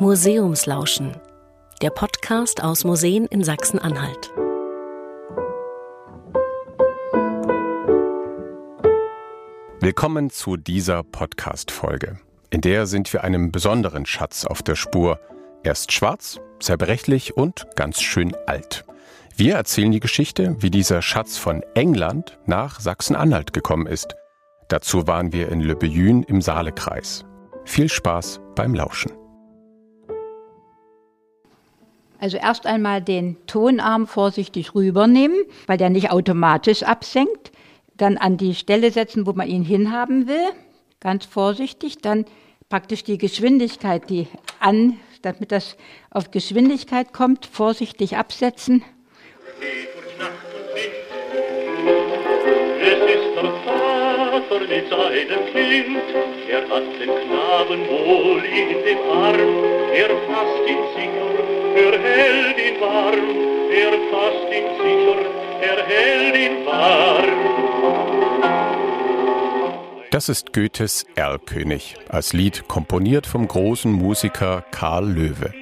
Museumslauschen, der Podcast aus Museen in Sachsen-Anhalt. Willkommen zu dieser Podcast-Folge. In der sind wir einem besonderen Schatz auf der Spur. Erst schwarz, zerbrechlich und ganz schön alt. Wir erzählen die Geschichte, wie dieser Schatz von England nach Sachsen-Anhalt gekommen ist. Dazu waren wir in Le Beyün im Saalekreis. Viel Spaß beim Lauschen. Also erst einmal den Tonarm vorsichtig rübernehmen, weil der nicht automatisch absenkt. Dann an die Stelle setzen, wo man ihn hinhaben will. Ganz vorsichtig. Dann praktisch die Geschwindigkeit, die an, damit das auf Geschwindigkeit kommt, vorsichtig absetzen. Vater mit seinem Kind, er hat den Knaben wohl in dem Arm, er fasst ihn sicher er hält ihn warm, er fasst ihn sicher, er hält ihn warm. Das ist Goethes Erlkönig, als Lied komponiert vom großen Musiker Karl Löwe.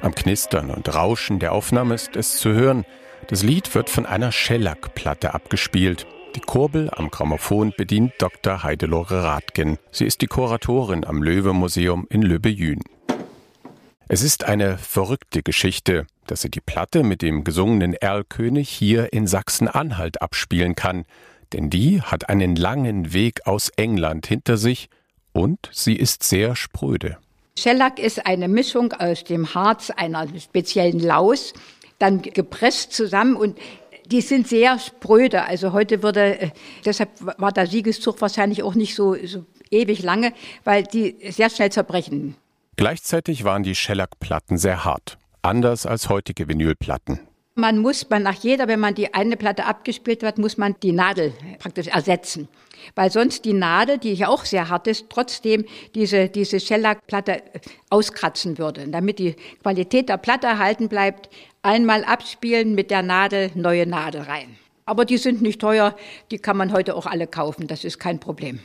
Am Knistern und Rauschen der Aufnahme ist es zu hören. Das Lied wird von einer Schellackplatte abgespielt. Die Kurbel am Grammophon bedient Dr. Heidelore Rathgen. Sie ist die Kuratorin am Löwe-Museum in Löbejün. Es ist eine verrückte Geschichte, dass sie die Platte mit dem gesungenen Erlkönig hier in Sachsen-Anhalt abspielen kann, denn die hat einen langen Weg aus England hinter sich und sie ist sehr spröde. Shellac ist eine Mischung aus dem Harz einer speziellen Laus, dann gepresst zusammen und die sind sehr spröde. Also heute würde, äh, deshalb war der Siegeszug wahrscheinlich auch nicht so, so ewig lange, weil die sehr schnell zerbrechen. Gleichzeitig waren die Shellac-Platten sehr hart, anders als heutige Vinylplatten. Man muss, man nach jeder, wenn man die eine Platte abgespielt hat, muss man die Nadel praktisch ersetzen. Weil sonst die Nadel, die ja auch sehr hart ist, trotzdem diese, diese Shellac-Platte auskratzen würde. Damit die Qualität der Platte erhalten bleibt, einmal abspielen mit der Nadel, neue Nadel rein. Aber die sind nicht teuer, die kann man heute auch alle kaufen, das ist kein Problem.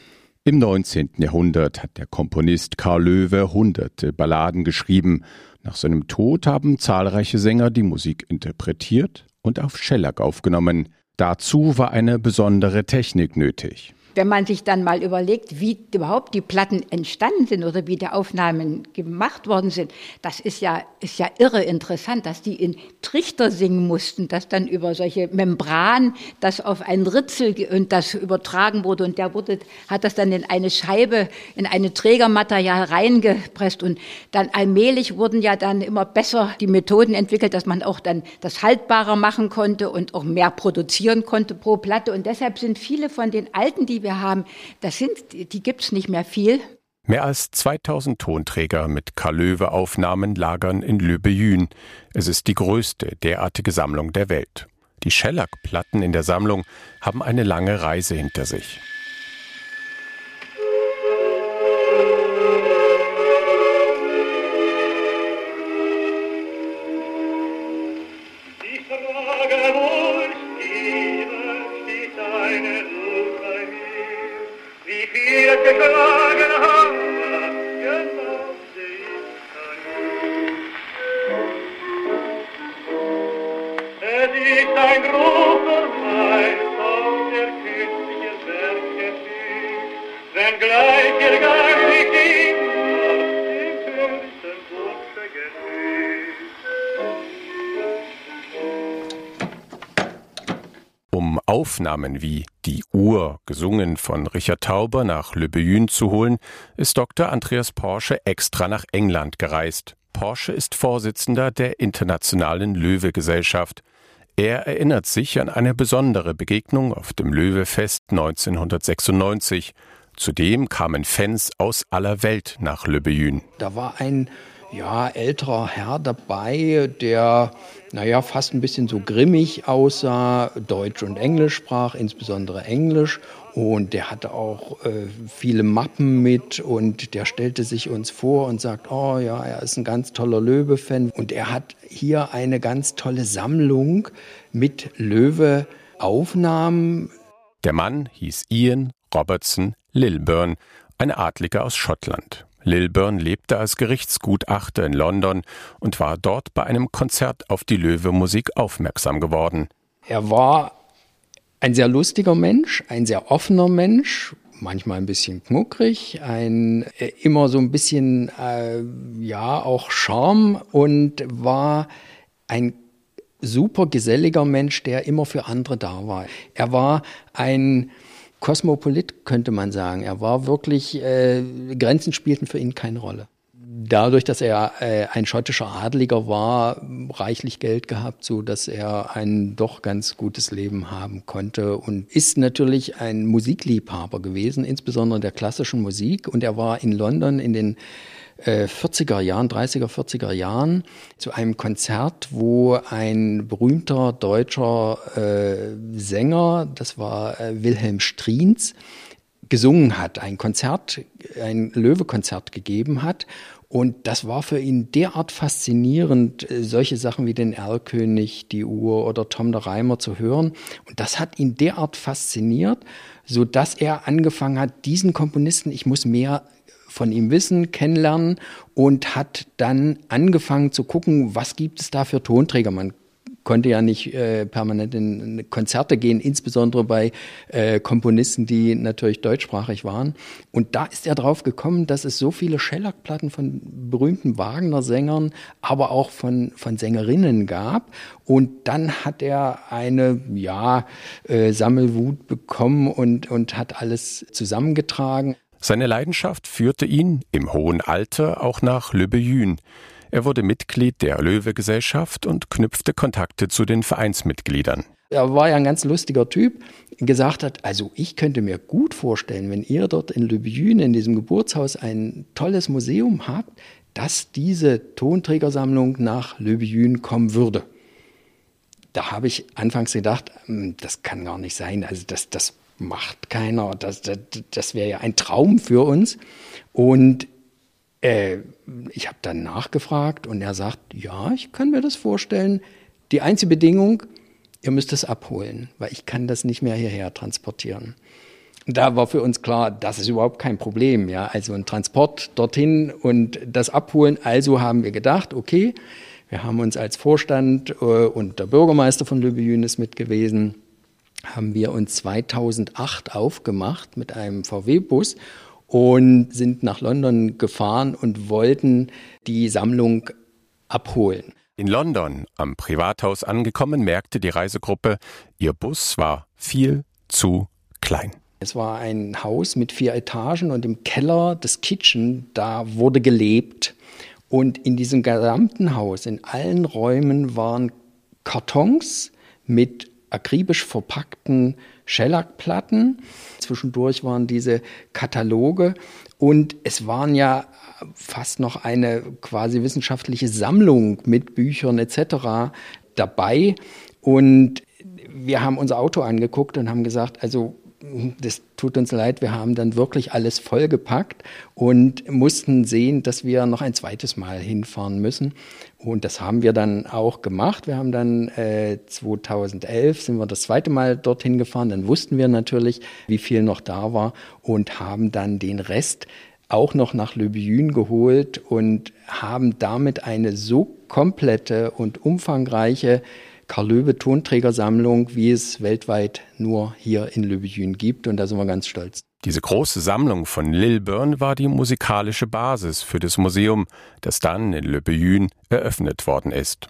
Im 19. Jahrhundert hat der Komponist Karl Löwe hunderte Balladen geschrieben. Nach seinem Tod haben zahlreiche Sänger die Musik interpretiert und auf Schellack aufgenommen. Dazu war eine besondere Technik nötig wenn man sich dann mal überlegt, wie überhaupt die Platten entstanden sind oder wie die Aufnahmen gemacht worden sind, das ist ja, ist ja irre interessant, dass die in Trichter singen mussten, dass dann über solche Membran das auf einen Ritzel und das übertragen wurde und der wurde, hat das dann in eine Scheibe, in eine Trägermaterial reingepresst und dann allmählich wurden ja dann immer besser die Methoden entwickelt, dass man auch dann das haltbarer machen konnte und auch mehr produzieren konnte pro Platte. Und deshalb sind viele von den alten, die wir wir haben, das sind, die gibt es nicht mehr viel. Mehr als 2000 Tonträger mit Karl-Löwe-Aufnahmen lagern in Löbejün. Es ist die größte derartige Sammlung der Welt. Die Schellack-Platten in der Sammlung haben eine lange Reise hinter sich. Um Aufnahmen wie Die Uhr, gesungen von Richard Tauber, nach Le Beyün zu holen, ist Dr. Andreas Porsche extra nach England gereist. Porsche ist Vorsitzender der Internationalen Löwe-Gesellschaft. Er erinnert sich an eine besondere Begegnung auf dem Löwefest 1996. Zudem kamen Fans aus aller Welt nach Le. Da war ein ja, älterer Herr dabei, der, naja, fast ein bisschen so grimmig aussah, Deutsch und Englisch sprach, insbesondere Englisch. Und der hatte auch äh, viele Mappen mit und der stellte sich uns vor und sagt, oh ja, er ist ein ganz toller Löwe-Fan. Und er hat hier eine ganz tolle Sammlung mit Löwe-Aufnahmen. Der Mann hieß Ian Robertson Lilburn, ein Adliger aus Schottland. Lilburn lebte als Gerichtsgutachter in London und war dort bei einem Konzert auf die Löwe-Musik aufmerksam geworden. Er war ein sehr lustiger Mensch, ein sehr offener Mensch, manchmal ein bisschen knuckrig, ein äh, immer so ein bisschen äh, ja auch Charme und war ein super geselliger Mensch, der immer für andere da war. Er war ein Kosmopolit, könnte man sagen. Er war wirklich, äh, Grenzen spielten für ihn keine Rolle. Dadurch, dass er äh, ein schottischer Adliger war, reichlich Geld gehabt, so dass er ein doch ganz gutes Leben haben konnte und ist natürlich ein Musikliebhaber gewesen, insbesondere der klassischen Musik. Und er war in London in den 40er äh, Jahren, 30er, 40er Jahren zu einem Konzert, wo ein berühmter deutscher äh, Sänger, das war äh, Wilhelm Striens, gesungen hat, ein Konzert, ein Löwe-Konzert gegeben hat. Und das war für ihn derart faszinierend, äh, solche Sachen wie den Erlkönig, die Uhr oder Tom der Reimer zu hören. Und das hat ihn derart fasziniert, so dass er angefangen hat, diesen Komponisten, ich muss mehr von ihm wissen, kennenlernen und hat dann angefangen zu gucken, was gibt es da für Tonträger. Man konnte ja nicht äh, permanent in Konzerte gehen, insbesondere bei äh, Komponisten, die natürlich deutschsprachig waren. Und da ist er drauf gekommen, dass es so viele Schellackplatten von berühmten Wagner-Sängern, aber auch von, von Sängerinnen gab. Und dann hat er eine, ja, äh, Sammelwut bekommen und, und hat alles zusammengetragen. Seine Leidenschaft führte ihn im hohen Alter auch nach Le Beyune. Er wurde Mitglied der Löwe-Gesellschaft und knüpfte Kontakte zu den Vereinsmitgliedern. Er war ja ein ganz lustiger Typ, gesagt hat, also ich könnte mir gut vorstellen, wenn ihr dort in Le Beyune, in diesem Geburtshaus, ein tolles Museum habt, dass diese Tonträgersammlung nach Le Beyune kommen würde. Da habe ich anfangs gedacht, hm, das kann gar nicht sein. Also das, das macht keiner. Das, das, das wäre ja ein Traum für uns. Und äh, ich habe dann nachgefragt und er sagt, ja, ich kann mir das vorstellen. Die einzige Bedingung, ihr müsst es abholen, weil ich kann das nicht mehr hierher transportieren. Da war für uns klar, das ist überhaupt kein Problem. Ja, also ein Transport dorthin und das Abholen. Also haben wir gedacht, okay, wir haben uns als Vorstand äh, und der Bürgermeister von Lübejün ist mit gewesen, haben wir uns 2008 aufgemacht mit einem VW-Bus und sind nach London gefahren und wollten die Sammlung abholen. In London, am Privathaus angekommen, merkte die Reisegruppe, ihr Bus war viel zu klein. Es war ein Haus mit vier Etagen und im Keller des Kitchen, da wurde gelebt. Und in diesem gesamten Haus, in allen Räumen waren Kartons mit akribisch verpackten Schellackplatten. Zwischendurch waren diese Kataloge und es waren ja fast noch eine quasi wissenschaftliche Sammlung mit Büchern etc. dabei. Und wir haben unser Auto angeguckt und haben gesagt, also das tut uns leid, wir haben dann wirklich alles vollgepackt und mussten sehen, dass wir noch ein zweites Mal hinfahren müssen. Und das haben wir dann auch gemacht. Wir haben dann äh, 2011 sind wir das zweite Mal dorthin gefahren. Dann wussten wir natürlich, wie viel noch da war und haben dann den Rest auch noch nach Le Buyune geholt und haben damit eine so komplette und umfangreiche Karl Löwe Tonträgersammlung, wie es weltweit nur hier in Löbejün gibt. Und da sind wir ganz stolz. Diese große Sammlung von Lilburn war die musikalische Basis für das Museum, das dann in Le eröffnet worden ist.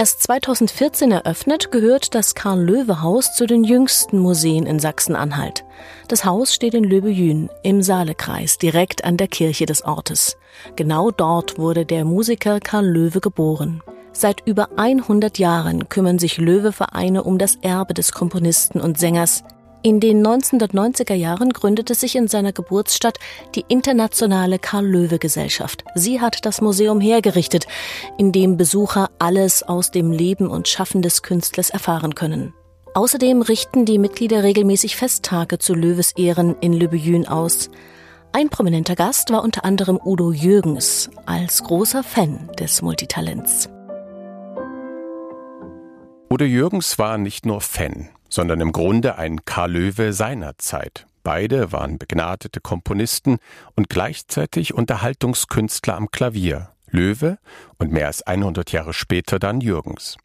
Erst 2014 eröffnet, gehört das Karl-Löwe-Haus zu den jüngsten Museen in Sachsen-Anhalt. Das Haus steht in Löbejün im Saalekreis, direkt an der Kirche des Ortes. Genau dort wurde der Musiker Karl Löwe geboren. Seit über 100 Jahren kümmern sich Löwe-Vereine um das Erbe des Komponisten und Sängers, in den 1990er Jahren gründete sich in seiner Geburtsstadt die Internationale Karl-Löwe-Gesellschaft. Sie hat das Museum hergerichtet, in dem Besucher alles aus dem Leben und Schaffen des Künstlers erfahren können. Außerdem richten die Mitglieder regelmäßig Festtage zu Löwes Ehren in Lübejün aus. Ein prominenter Gast war unter anderem Udo Jürgens, als großer Fan des Multitalents. Udo Jürgens war nicht nur Fan sondern im Grunde ein Karl Löwe seiner Zeit. Beide waren begnadete Komponisten und gleichzeitig Unterhaltungskünstler am Klavier. Löwe und mehr als 100 Jahre später dann Jürgens.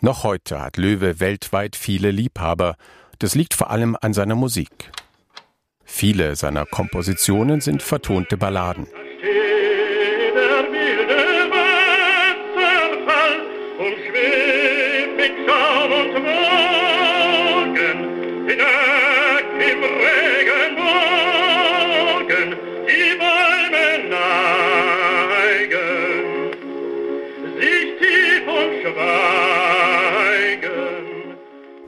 Noch heute hat Löwe weltweit viele Liebhaber. Das liegt vor allem an seiner Musik. Viele seiner Kompositionen sind vertonte Balladen.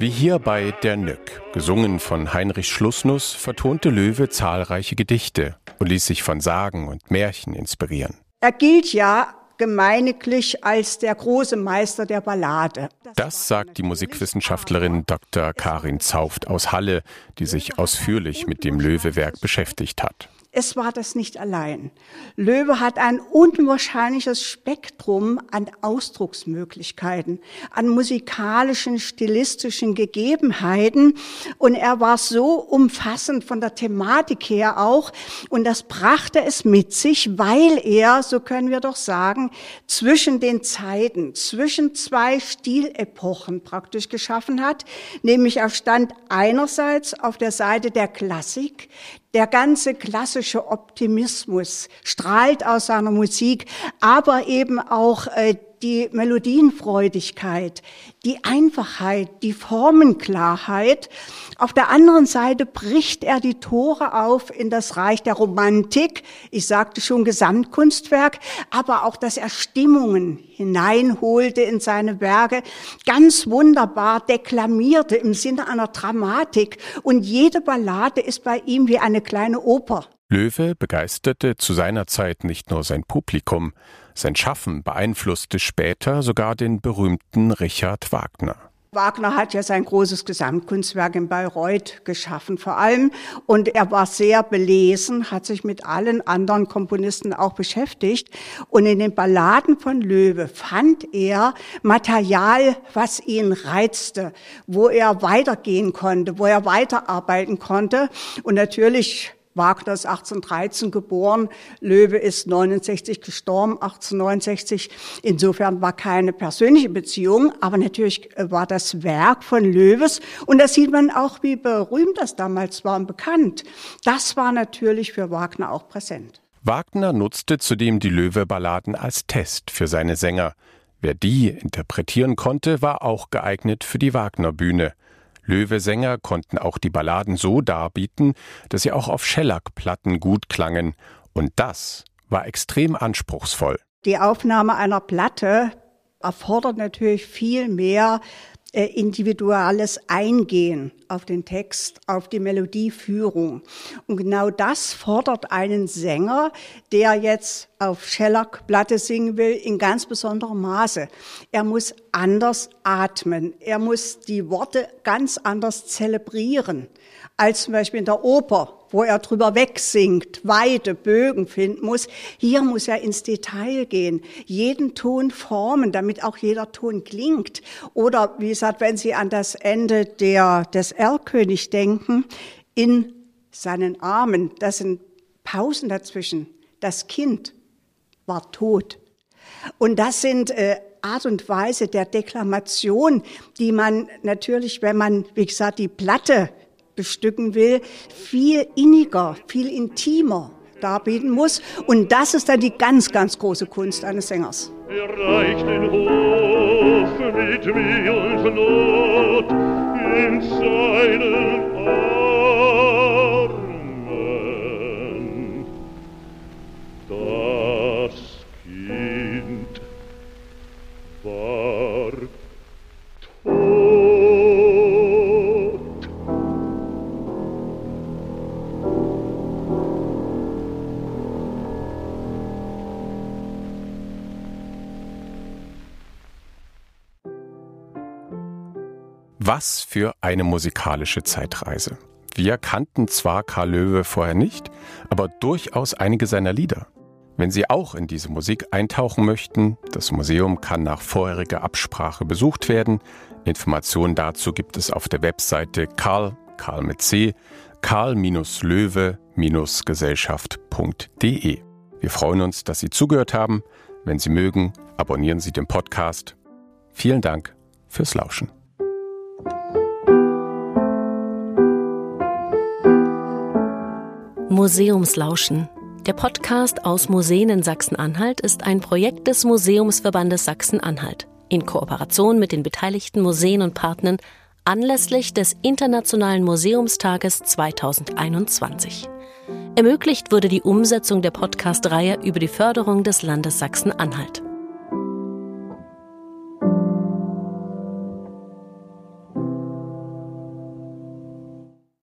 Wie hier bei Der Nück, gesungen von Heinrich Schlussnuss, vertonte Löwe zahlreiche Gedichte und ließ sich von Sagen und Märchen inspirieren. Er gilt ja gemeiniglich als der große Meister der Ballade. Das sagt die Musikwissenschaftlerin Dr. Karin Zauft aus Halle, die sich ausführlich mit dem Löwe-Werk beschäftigt hat es war das nicht allein. Löwe hat ein unwahrscheinliches Spektrum an Ausdrucksmöglichkeiten, an musikalischen, stilistischen Gegebenheiten. Und er war so umfassend von der Thematik her auch. Und das brachte es mit sich, weil er, so können wir doch sagen, zwischen den Zeiten, zwischen zwei Stilepochen praktisch geschaffen hat, nämlich er stand einerseits auf der Seite der Klassik, der ganze klassische Optimismus strahlt aus seiner Musik, aber eben auch äh, die Melodienfreudigkeit, die Einfachheit, die Formenklarheit. Auf der anderen Seite bricht er die Tore auf in das Reich der Romantik. Ich sagte schon Gesamtkunstwerk, aber auch, dass er Stimmungen hineinholte in seine Werke, ganz wunderbar deklamierte im Sinne einer Dramatik. Und jede Ballade ist bei ihm wie eine kleine Oper. Löwe begeisterte zu seiner Zeit nicht nur sein Publikum, sein Schaffen beeinflusste später sogar den berühmten Richard Wagner. Wagner hat ja sein großes Gesamtkunstwerk in Bayreuth geschaffen vor allem. Und er war sehr belesen, hat sich mit allen anderen Komponisten auch beschäftigt. Und in den Balladen von Löwe fand er Material, was ihn reizte, wo er weitergehen konnte, wo er weiterarbeiten konnte. Und natürlich Wagner ist 1813 geboren, Löwe ist 69 gestorben, 1869. Insofern war keine persönliche Beziehung, aber natürlich war das Werk von Löwes und da sieht man auch, wie berühmt das damals war und bekannt. Das war natürlich für Wagner auch präsent. Wagner nutzte zudem die Löwe-Balladen als Test für seine Sänger. Wer die interpretieren konnte, war auch geeignet für die Wagner-Bühne. Löwesänger konnten auch die Balladen so darbieten, dass sie auch auf Schellackplatten gut klangen. Und das war extrem anspruchsvoll. Die Aufnahme einer Platte erfordert natürlich viel mehr individuelles Eingehen auf den Text, auf die Melodieführung. Und genau das fordert einen Sänger, der jetzt auf Shellac-Platte singen will, in ganz besonderem Maße. Er muss anders atmen. Er muss die Worte ganz anders zelebrieren als zum Beispiel in der Oper, wo er drüber wegsingt, weite Bögen finden muss. Hier muss er ins Detail gehen, jeden Ton formen, damit auch jeder Ton klingt. Oder wie gesagt, wenn Sie an das Ende der, des Erlkönig denken, in seinen Armen, das sind Pausen dazwischen. Das Kind war tot. Und das sind äh, Art und Weise der Deklamation, die man natürlich, wenn man, wie gesagt, die Platte bestücken will, viel inniger, viel intimer darbieten muss. Und das ist dann die ganz, ganz große Kunst eines Sängers. Er reicht den Hof mit Mühe und Not in seinen Was für eine musikalische Zeitreise. Wir kannten zwar Karl Löwe vorher nicht, aber durchaus einige seiner Lieder. Wenn Sie auch in diese Musik eintauchen möchten, das Museum kann nach vorheriger Absprache besucht werden. Informationen dazu gibt es auf der Webseite karl Karl mit C, karl-löwe-gesellschaft.de. Wir freuen uns, dass Sie zugehört haben. Wenn Sie mögen, abonnieren Sie den Podcast. Vielen Dank fürs Lauschen. Museumslauschen. Der Podcast aus Museen in Sachsen-Anhalt ist ein Projekt des Museumsverbandes Sachsen-Anhalt in Kooperation mit den beteiligten Museen und Partnern anlässlich des Internationalen Museumstages 2021. Ermöglicht wurde die Umsetzung der Podcast-Reihe über die Förderung des Landes Sachsen-Anhalt.